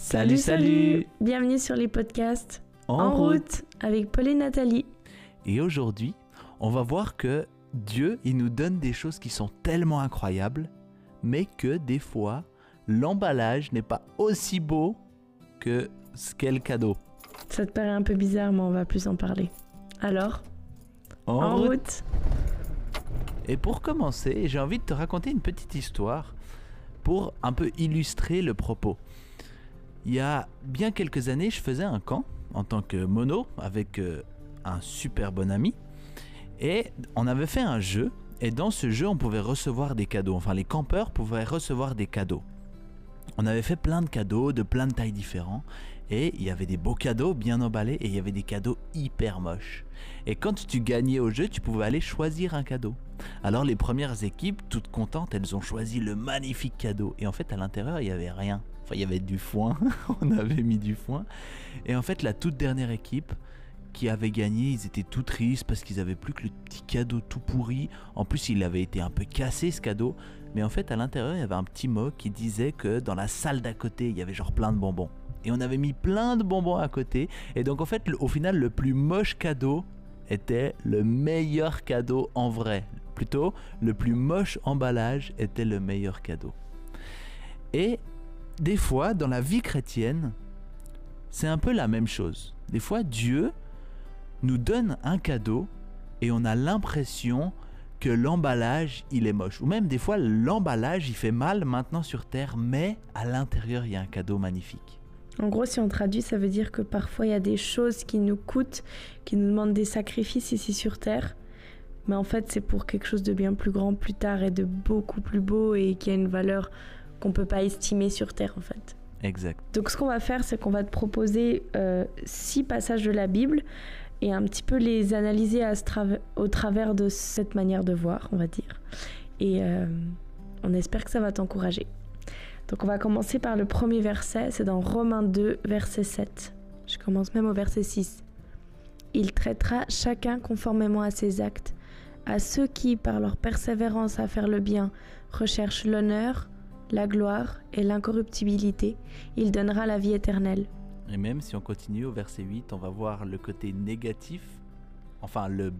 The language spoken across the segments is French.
Salut, salut, Bienvenue sur les podcasts En, route. avec Paul et Nathalie. Et aujourd'hui, on va voir que Dieu, il nous donne des choses qui sont tellement incroyables, mais que des fois, l'emballage n'est pas aussi beau que ce qu'est le cadeau. Ça te paraît un peu bizarre, mais on va plus en parler. Alors, En, en route. route. Et pour commencer, j'ai envie de te raconter une petite histoire pour un peu illustrer le propos. Il y a bien quelques années, je faisais un camp en tant que mono avec euh, un super bon ami. Et on avait fait un jeu. Et dans ce jeu, on pouvait recevoir des cadeaux. Enfin, les campeurs pouvaient recevoir des cadeaux. On avait fait plein de cadeaux de plein de tailles différents. Et il y avait des beaux cadeaux bien emballés et il y avait des cadeaux hyper moches. Et quand tu gagnais au jeu, tu pouvais aller choisir un cadeau. Alors les premières équipes, toutes contentes, elles ont choisi le magnifique cadeau. Et en fait, à l'intérieur, il n'y avait rien. Enfin, il y avait du foin. On avait mis du foin. Et en fait, la toute dernière équipe qui avait gagné, ils étaient tout tristes parce qu'ils avaient plus que le petit cadeau tout pourri. En plus, il avait été un peu cassé ce cadeau. Mais en fait, à l'intérieur, il y avait un petit mot qui disait que dans la salle d'à côté, il y avait genre plein de bonbons. Et on avait mis plein de bonbons à côté. Et donc, en fait, au final, le plus moche cadeau était le meilleur cadeau en vrai. Plutôt, le plus moche emballage était le meilleur cadeau. Et des fois, dans la vie chrétienne, c'est un peu la même chose. Des fois, Dieu nous donne un cadeau et on a l'impression que l'emballage, il est moche. Ou même des fois, l'emballage, il fait mal maintenant sur Terre, mais à l'intérieur, il y a un cadeau magnifique. En gros, si on traduit, ça veut dire que parfois il y a des choses qui nous coûtent, qui nous demandent des sacrifices ici sur Terre. Mais en fait, c'est pour quelque chose de bien plus grand plus tard et de beaucoup plus beau et qui a une valeur qu'on peut pas estimer sur Terre en fait. Exact. Donc ce qu'on va faire, c'est qu'on va te proposer euh, six passages de la Bible et un petit peu les analyser à au travers de cette manière de voir, on va dire. Et euh, on espère que ça va t'encourager. Donc on va commencer par le premier verset, c'est dans Romains 2, verset 7. Je commence même au verset 6. Il traitera chacun conformément à ses actes. À ceux qui, par leur persévérance à faire le bien, recherchent l'honneur, la gloire et l'incorruptibilité, il donnera la vie éternelle. Et même si on continue au verset 8, on va voir le côté négatif, enfin le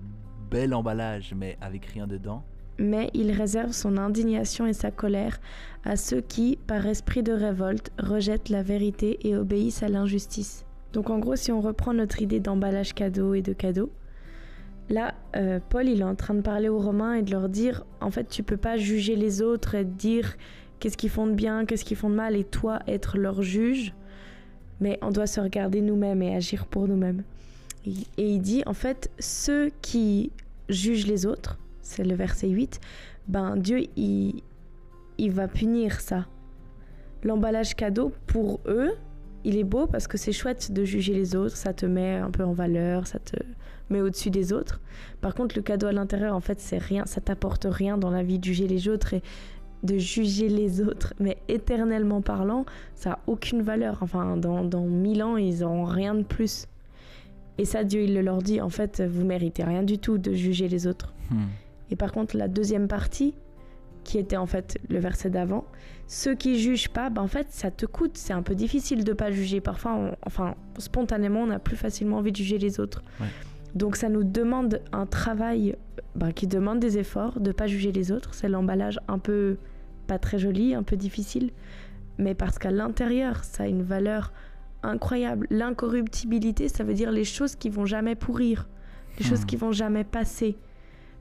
bel emballage, mais avec rien dedans. Mais il réserve son indignation et sa colère à ceux qui, par esprit de révolte, rejettent la vérité et obéissent à l'injustice. Donc en gros, si on reprend notre idée d'emballage cadeau et de cadeau, là, euh, Paul, il est en train de parler aux Romains et de leur dire, en fait, tu peux pas juger les autres et dire qu'est-ce qu'ils font de bien, qu'est-ce qu'ils font de mal, et toi être leur juge, mais on doit se regarder nous-mêmes et agir pour nous-mêmes. Et et il dit, en fait, ceux qui jugent les autres, c'est le verset 8, ben Dieu, il, il va punir ça. L'emballage cadeau, pour eux, il est beau parce que c'est chouette de juger les autres, ça te met un peu en valeur, ça te met au-dessus des autres. Par contre, le cadeau à l'intérieur, en fait, c'est rien, ça t'apporte rien dans la vie de juger les autres et de juger les autres. Mais éternellement parlant, ça a aucune valeur. Enfin, dans, dans mille ans, ils n'auront rien de plus. Et ça, Dieu, il le leur dit, en fait, vous méritez rien du tout de juger les autres. Hmm. Et par contre, la deuxième partie, qui était en fait le verset d'avant, ceux qui jugent pas, ben en fait, ça te coûte. C'est un peu difficile de pas juger. Parfois, on- enfin, spontanément, on a plus facilement envie de juger les autres. Ouais. Donc, ça nous demande un travail ben, qui demande des efforts, de pas juger les autres. C'est l'emballage un peu pas très joli, un peu difficile, mais parce qu'à l'intérieur, ça a une valeur incroyable. L'incorruptibilité, ça veut dire les choses qui vont jamais pourrir, les choses Hmm. qui vont jamais passer.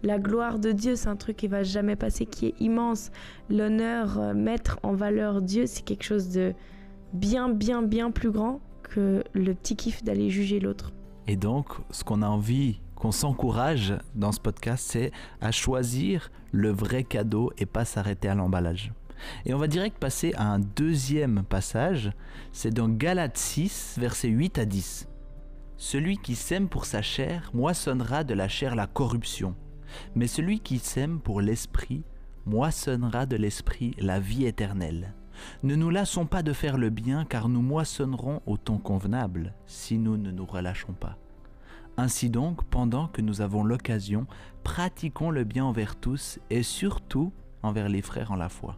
La gloire de Dieu, c'est un truc qui va jamais passer, qui est immense. L'honneur, euh, mettre en valeur Dieu, c'est quelque chose de bien, bien, bien plus grand que le petit kiff d'aller juger l'autre. Et donc, ce qu'on a envie, qu'on s'encourage dans ce podcast, c'est à choisir le vrai cadeau et pas s'arrêter à l'emballage. Et on va direct passer à un deuxième passage, c'est dans Galates 6, versets 8 à 10. Celui qui sème pour sa chair moissonnera de la chair la corruption, mais celui qui sème pour l'esprit moissonnera de l'esprit la vie éternelle. Ne nous lassons pas de faire le bien, car nous moissonnerons au temps convenable, si nous ne nous relâchons pas. Ainsi donc, pendant que nous avons l'occasion, pratiquons le bien envers tous et surtout envers les frères en la foi.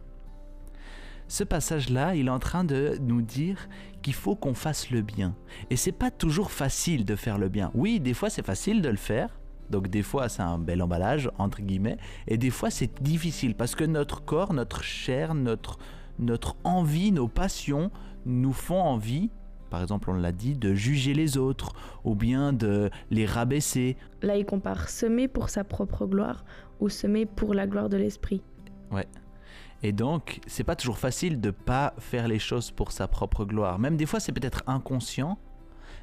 ce passage-là, il est en train de nous dire qu'il faut qu'on fasse le bien. Et c'est pas toujours facile de faire le bien. Oui, des fois c'est facile de le faire. Donc des fois c'est un bel emballage entre guillemets et des fois c'est difficile parce que notre corps, notre chair, notre notre envie, nos passions nous font envie par exemple, on l'a dit, de juger les autres ou bien de les rabaisser. Là, il compare semer pour sa propre gloire ou semer pour la gloire de l'esprit. Ouais. Et donc, c'est pas toujours facile de pas faire les choses pour sa propre gloire. Même des fois, c'est peut-être inconscient,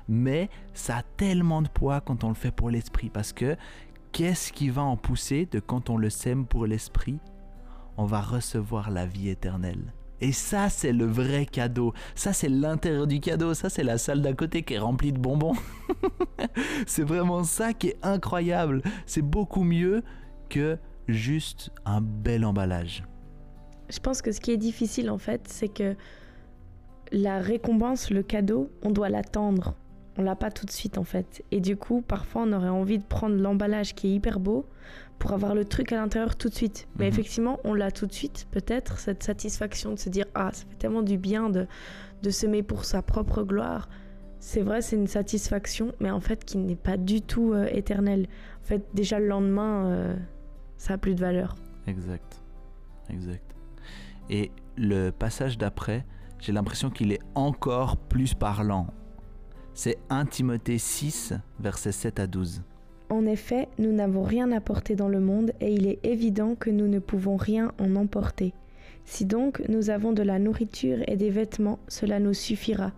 mais ça a tellement de poids quand on le fait pour l'esprit. Parce que qu'est-ce qui va en pousser de quand on le sème pour l'esprit? On va recevoir la vie éternelle. Et ça, c'est le vrai cadeau. Ça, c'est l'intérieur du cadeau. Ça, c'est la salle d'à côté qui est remplie de bonbons. c'est vraiment ça qui est incroyable. C'est beaucoup mieux que juste un bel emballage. Je pense que ce qui est difficile en fait, c'est que la récompense, le cadeau, on doit l'attendre. On l'a pas tout de suite en fait. Et du coup, parfois, on aurait envie de prendre l'emballage qui est hyper beau pour avoir le truc à l'intérieur tout de suite. Mais mhm. effectivement, on l'a tout de suite, peut-être, cette satisfaction de se dire Ah, ça fait tellement du bien de, de semer pour sa propre gloire. C'est vrai, c'est une satisfaction, mais en fait, qui n'est pas du tout euh, éternelle. En fait, déjà le lendemain, euh, ça a plus de valeur. Exact. Exact. Et le passage d'après, j'ai l'impression qu'il est encore plus parlant. C'est 1 Timothée 6, versets 7 à 12. En effet, nous n'avons rien apporté dans le monde et il est évident que nous ne pouvons rien en emporter. Si donc nous avons de la nourriture et des vêtements, cela nous suffira.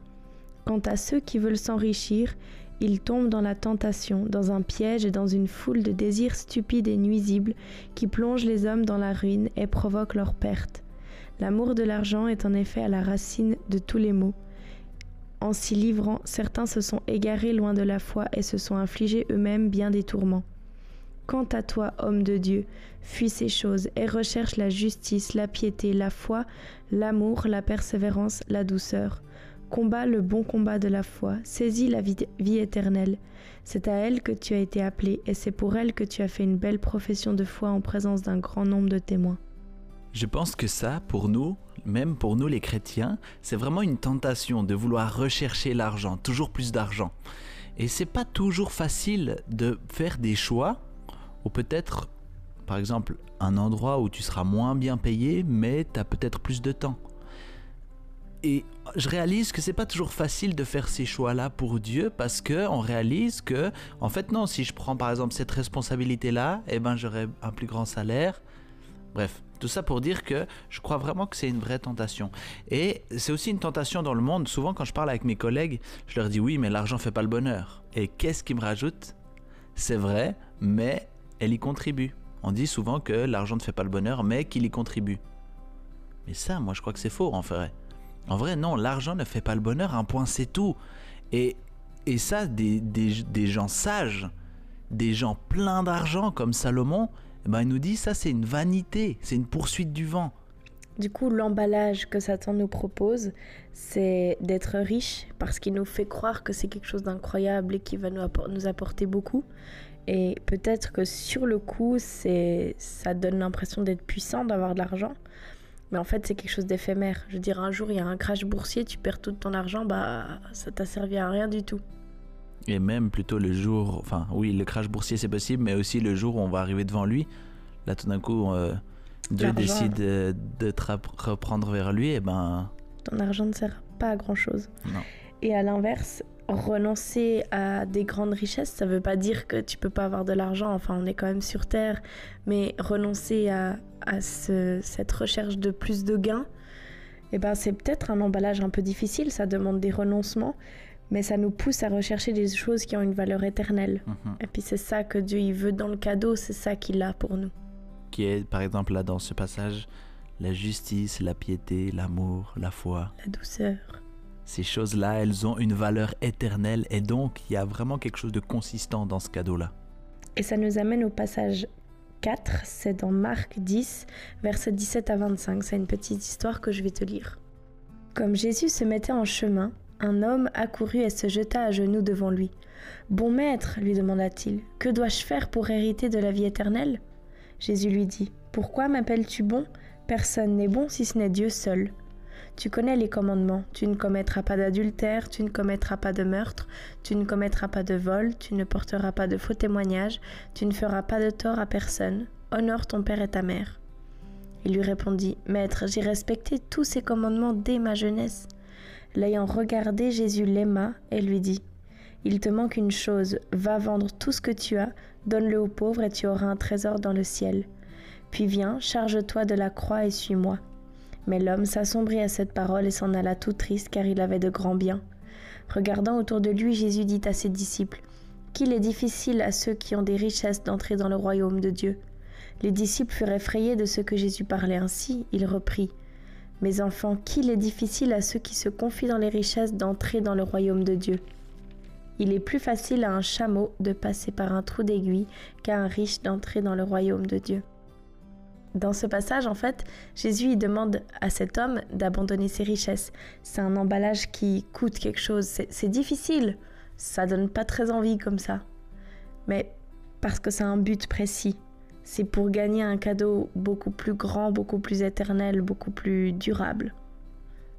Quant à ceux qui veulent s'enrichir, ils tombent dans la tentation, dans un piège et dans une foule de désirs stupides et nuisibles qui plongent les hommes dans la ruine et provoquent leur perte. L'amour de l'argent est en effet à la racine de tous les maux. En s'y livrant, certains se sont égarés loin de la foi et se sont infligés eux-mêmes bien des tourments. Quant à toi, homme de Dieu, fuis ces choses et recherche la justice, la piété, la foi, l'amour, la persévérance, la douceur. Combat le bon combat de la foi, saisis la vie, vie éternelle. C'est à elle que tu as été appelé et c'est pour elle que tu as fait une belle profession de foi en présence d'un grand nombre de témoins. Je pense que ça, pour nous, même pour nous les chrétiens, c'est vraiment une tentation de vouloir rechercher l'argent, toujours plus d'argent. Et c'est pas toujours facile de faire des choix, ou peut-être, par exemple, un endroit où tu seras moins bien payé, mais tu as peut-être plus de temps. Et je réalise que c'est pas toujours facile de faire ces choix-là pour Dieu parce que on réalise que en fait non, si je prends par exemple cette responsabilité là, eh ben j'aurai un plus grand salaire. Bref, tout ça pour dire que je crois vraiment que c'est une vraie tentation. Et c'est aussi une tentation dans le monde. Souvent, quand je parle avec mes collègues, je leur dis oui, mais l'argent fait pas le bonheur. Et qu'est-ce qui me rajoute C'est vrai, mais elle y contribue. On dit souvent que l'argent ne fait pas le bonheur, mais qu'il y contribue. Mais ça, moi, je crois que c'est faux, en vrai. En vrai, non, l'argent ne fait pas le bonheur, un point, c'est tout. Et, et ça, des, des, des gens sages, des gens pleins d'argent comme Salomon, ben, il nous dit ça c'est une vanité, c'est une poursuite du vent. Du coup, l'emballage que Satan nous propose, c'est d'être riche parce qu'il nous fait croire que c'est quelque chose d'incroyable et qui va nous, apporter beaucoup. Et peut-être que sur le coup, ça donne l'impression d'être puissant, d'avoir de l'argent. Mais en fait, c'est quelque chose d'éphémère. Je veux dire, un jour, il y a un crash boursier, tu perds tout ton argent, bah ça t'a servi à rien du tout. Et même plutôt le jour, enfin oui, le crash boursier c'est possible, mais aussi le jour où on va arriver devant lui. Là tout d'un coup, euh, Dieu décide de, te reprendre vers lui, et ben... Ton argent ne sert pas à grand chose. Et à l'inverse, renoncer à des grandes richesses, ça veut pas dire que tu peux pas avoir de l'argent, enfin on est quand même sur Terre, mais renoncer à, à cette recherche de plus de gains, et ben c'est peut-être un emballage un peu difficile, ça demande des renoncements, mais ça nous pousse à rechercher des choses qui ont une valeur éternelle. Mhm. Et puis c'est ça que Dieu il veut dans le cadeau, c'est ça qu'il a pour nous. Qui est par exemple là dans ce passage la justice, la piété, l'amour, la foi, la douceur. Ces choses-là, elles ont une valeur éternelle et donc il y a vraiment quelque chose de consistant dans ce cadeau-là. Et ça nous amène au passage 4, c'est dans Marc 10, versets 17 à 25. C'est une petite histoire que je vais te lire. Comme Jésus se mettait en chemin, un homme accourut et se jeta à genoux devant lui. Bon maître, lui demanda-t-il, que dois-je faire pour hériter de la vie éternelle? Jésus lui dit, Pourquoi m'appelles-tu bon? Personne n'est bon si ce n'est Dieu seul. Tu connais les commandements. Tu ne commettras pas d'adultère, tu ne commettras pas de meurtre, tu ne commettras pas de vol, tu ne porteras pas de faux témoignages, tu ne feras pas de tort à personne. Honore ton père et ta mère. Il lui répondit, Maître, j'ai respecté tous ces commandements dès ma jeunesse. L'ayant regardé, Jésus l'aima et lui dit, Il te manque une chose, va vendre tout ce que tu as, donne-le aux pauvres et tu auras un trésor dans le ciel. Puis viens, charge-toi de la croix et suis-moi. Mais l'homme s'assombrit à cette parole et s'en alla tout triste car il avait de grands biens. Regardant autour de lui, Jésus dit à ses disciples, Qu'il est difficile à ceux qui ont des richesses d'entrer dans le royaume de Dieu. Les disciples furent effrayés de ce que Jésus parlait ainsi. Il reprit, Mes enfants, qu'il est difficile à ceux qui se confient dans les richesses d'entrer dans le royaume de Dieu. Il est plus facile à un chameau de passer par un trou d'aiguille qu'à un riche d'entrer dans le royaume de Dieu. Dans ce passage, en fait, Jésus demande à cet homme d'abandonner ses richesses. C'est un emballage qui coûte quelque chose. C'est difficile. Ça donne pas très envie comme ça. Mais parce que c'est un but précis. C'est pour gagner un cadeau beaucoup plus grand, beaucoup plus éternel, beaucoup plus durable.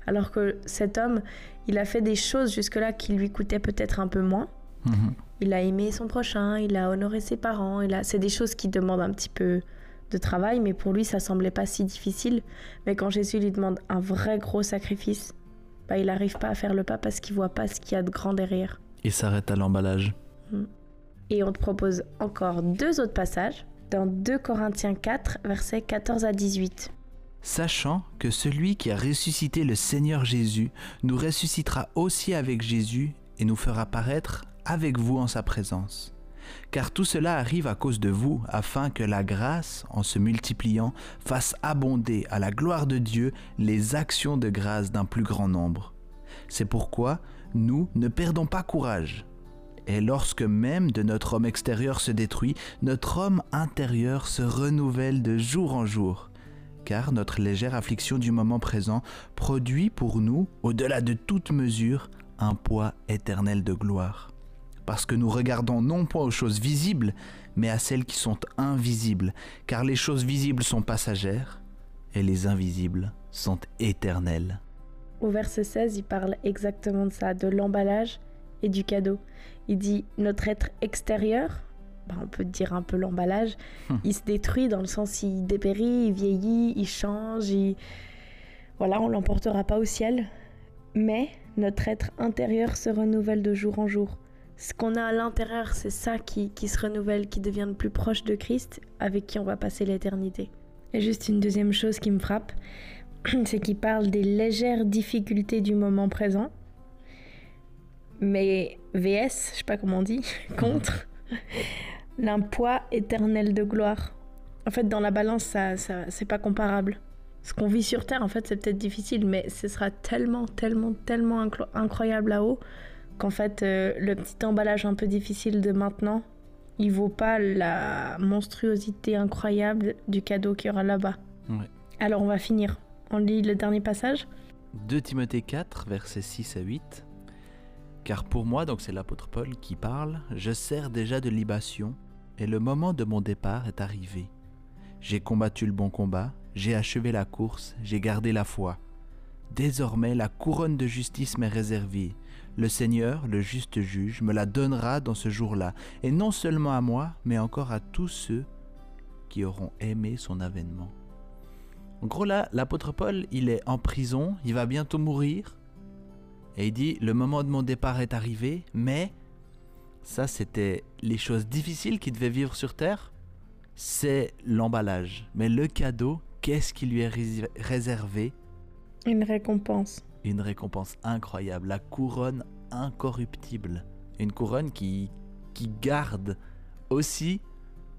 Alors que cet homme, il a fait des choses jusque-là qui lui coûtaient peut-être un peu moins. Mhm. Il a aimé son prochain, il a honoré ses parents. Il a... C'est des choses qui demandent un petit peu de travail, mais pour lui, ça semblait pas si difficile. Mais quand Jésus lui demande un vrai gros sacrifice, bah, il n'arrive pas à faire le pas parce qu'il voit pas ce qu'il y a de grand derrière. Il s'arrête à l'emballage. Hmm. Et on te propose encore deux autres passages dans 2 Corinthiens 4, versets 14 à 18. Sachant que celui qui a ressuscité le Seigneur Jésus nous ressuscitera aussi avec Jésus et nous fera paraître avec vous en sa présence car tout cela arrive à cause de vous, afin que la grâce, en se multipliant, fasse abonder à la gloire de Dieu les actions de grâce d'un plus grand nombre. C'est pourquoi nous ne perdons pas courage. Et lorsque même de notre homme extérieur se détruit, notre homme intérieur se renouvelle de jour en jour. Car notre légère affliction du moment présent produit pour nous, au-delà de toute mesure, un poids éternel de gloire parce que nous regardons non point aux choses visibles, mais à celles qui sont invisibles, car les choses visibles sont passagères et les invisibles sont éternelles. Au verset 16, il parle exactement de ça, de l'emballage et du cadeau. Il dit notre être extérieur, bah, on peut dire un peu l'emballage, hum. il se détruit dans le sens il dépérit, il vieillit, il change, il... voilà, on l'emportera pas au ciel. Mais notre être intérieur se renouvelle de jour en jour ce qu'on a à l'intérieur, c'est ça qui, se renouvelle, qui devient le plus proche de Christ, avec qui on va passer l'éternité. Et juste une deuxième chose qui me frappe, c'est qu'il parle des légères difficultés du moment présent, mais VS, je sais pas comment on dit, contre l'un poids éternel de gloire. En fait, dans la balance, ça, ça c'est pas comparable. Ce qu'on vit sur Terre, en fait, c'est peut-être difficile, mais ce sera tellement, tellement, tellement incroyable là-haut qu'en fait, euh, le petit emballage un peu difficile de maintenant, il vaut pas la monstruosité incroyable du cadeau qu'il y aura là-bas. Alors on va finir. On lit le dernier passage 2 Timothée 4, versets 6 à 8. Car pour moi, donc c'est l'apôtre Paul qui parle, je sers déjà de libation, et le moment de mon départ est arrivé. J'ai combattu le bon combat, j'ai achevé la course, j'ai gardé la foi. Désormais la couronne de justice m'est réservée, le Seigneur, le juste juge, me la donnera dans ce jour-là, et non seulement à moi, mais encore à tous ceux qui auront aimé son avènement. En gros là, l'apôtre Paul, il est en prison, il va bientôt mourir, et il dit, le moment de mon départ est arrivé, mais ça c'était les choses difficiles qu'il devait vivre sur Terre, c'est l'emballage. Mais le cadeau, qu'est-ce qui lui est réservé? Une récompense une récompense incroyable, la couronne incorruptible. Une couronne qui, qui garde aussi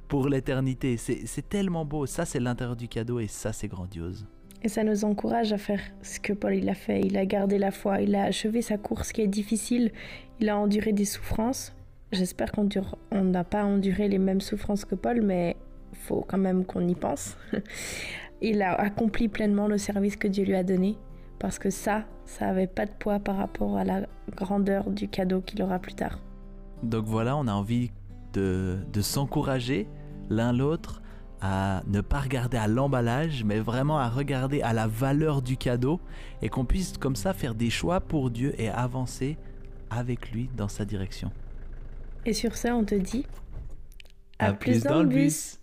pour l'éternité. C'est tellement beau. Ça, c'est l'intérieur du cadeau et ça, c'est grandiose. Et ça nous encourage à faire ce que Paul il a fait. Il a gardé la foi, il a achevé sa course qui est difficile, il a enduré des souffrances. J'espère qu'on n'a pas enduré les mêmes souffrances que Paul, mais faut quand même qu'on y pense. il a accompli pleinement le service que Dieu lui a donné parce que ça, ça n'avait pas de poids par rapport à la grandeur du cadeau qu'il aura plus tard. Donc voilà, on a envie de, de s'encourager l'un l'autre à ne pas regarder à l'emballage, mais vraiment à regarder à la valeur du cadeau et qu'on puisse comme ça faire des choix pour Dieu et avancer avec lui dans sa direction. Et sur ça, on te dit À, plus dans le bus.